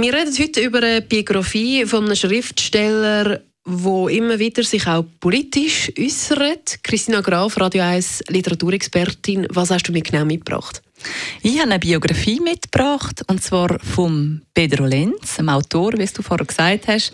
Wir reden heute über eine Biografie von einem Schriftsteller, wo immer wieder sich auch politisch äußert. Christina Graf, Radio 1 Literaturexpertin. Was hast du mir genau mitgebracht? Ich habe eine Biografie mitgebracht, und zwar von Pedro Lenz, einem Autor, wie du vorher gesagt hast.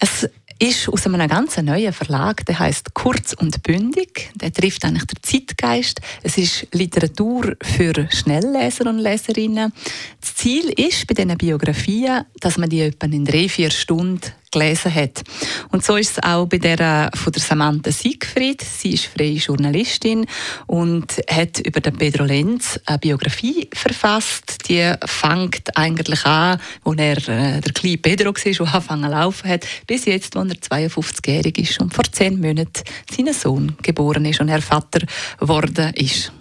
Es ist aus einem ganz neuen Verlag, der heißt Kurz und Bündig. Der trifft eigentlich den Zeitgeist. Es ist Literatur für Schnellleser und Leserinnen. Das Ziel ist bei diesen Biografien, dass man die etwa in drei, vier Stunden gelesen hat. Und so ist es auch bei der von der Samantha Siegfried. Sie ist freie Journalistin und hat über den Pedro Lenz eine Biografie verfasst. Die fängt eigentlich an, wo er äh, der kleine Pedro war, der angefangen zu laufen hat, bis jetzt, wo er 52-jährig ist und vor zehn Monaten sein Sohn geboren ist und er Vater geworden ist.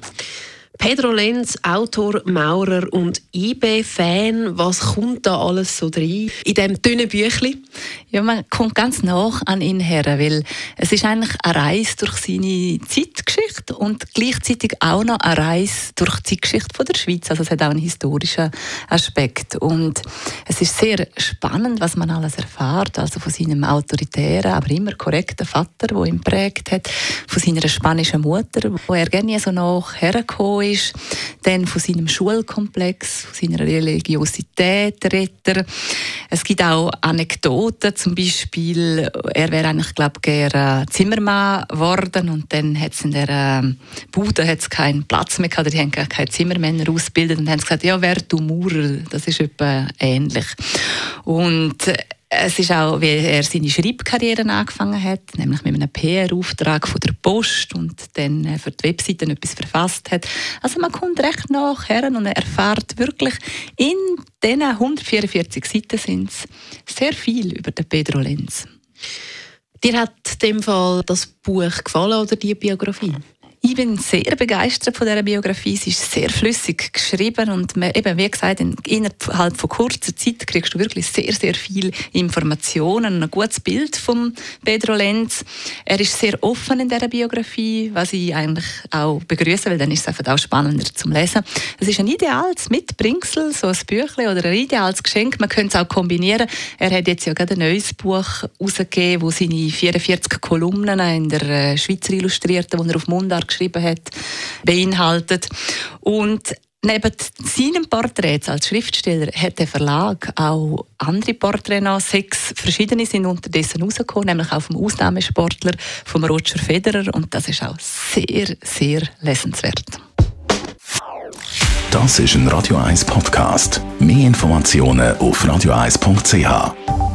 Pedro Lenz, Autor, Maurer und IB-Fan. Was kommt da alles so rein in diesem dünnen Büchlein? Ja, man kommt ganz nach an ihn her, weil es ist eigentlich eine Reise durch seine Zeitgeschichte und gleichzeitig auch noch eine Reise durch die Zeitgeschichte von der Schweiz. Also es hat auch einen historischen Aspekt. Und es ist sehr spannend, was man alles erfährt, also von seinem autoritären, aber immer korrekten Vater, der ihn prägt hat, von seiner spanischen Mutter, wo er gerne so nach hergekommen ist, dann von seinem Schulkomplex, von seiner Religiosität redet Es gibt auch Anekdoten, zum Beispiel, er wäre eigentlich, glaube gerne Zimmermann geworden und dann hat es in der äh, Bude hat's keinen Platz mehr gehabt, die haben keine Zimmermänner ausgebildet und haben gesagt, ja, wer du Maurer, das ist etwa ähnlich. Und es ist auch, wie er seine Schreibkarriere angefangen hat, nämlich mit einem PR-Auftrag von der Post und dann äh, für die Webseiten etwas verfasst hat. Also man kommt recht nachher und erfährt wirklich, in diesen 144 Seiten sind es sehr viel über den Pedro Lenz. Dir hat in dem Fall das Buch gefallen oder die Biografie? Ich bin sehr begeistert von dieser Biografie. Sie ist sehr flüssig geschrieben und eben, wie gesagt, innerhalb von kurzer Zeit kriegst du wirklich sehr, sehr viel Informationen, ein gutes Bild von Pedro Lenz. Er ist sehr offen in dieser Biografie, was ich eigentlich auch begrüße, weil dann ist es einfach auch spannender zum Lesen. Es ist ein ideales Mitbringsel, so ein Büchlein oder ein ideales Geschenk. Man könnte es auch kombinieren. Er hat jetzt ja gerade ein neues Buch herausgegeben, wo seine 44 Kolumnen in der äh, Schweizer Illustrierten, die er auf Mundart geschrieben hat, beinhaltet. Und Neben seinem Porträt als Schriftsteller hat der Verlag auch andere Porträts. Sechs verschiedene sind unterdessen rausgekommen, nämlich auch vom Ausnahmesportler, vom Roger Federer. Und das ist auch sehr, sehr lesenswert. Das ist ein Radio 1 Podcast. Mehr Informationen auf radio1.ch.